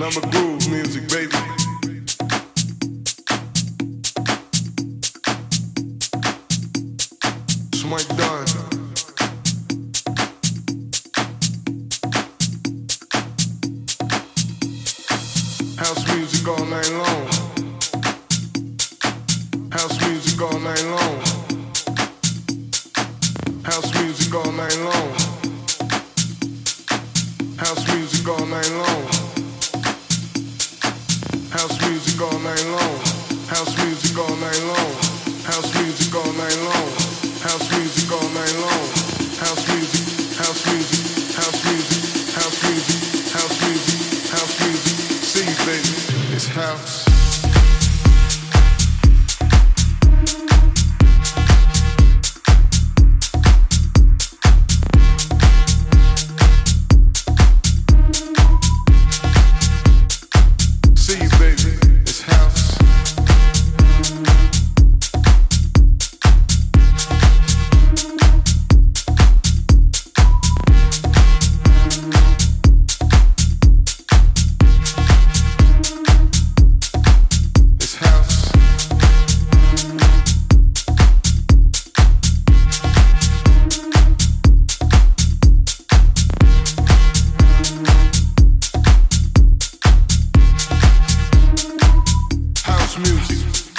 Yo sono lo che tu vuoi.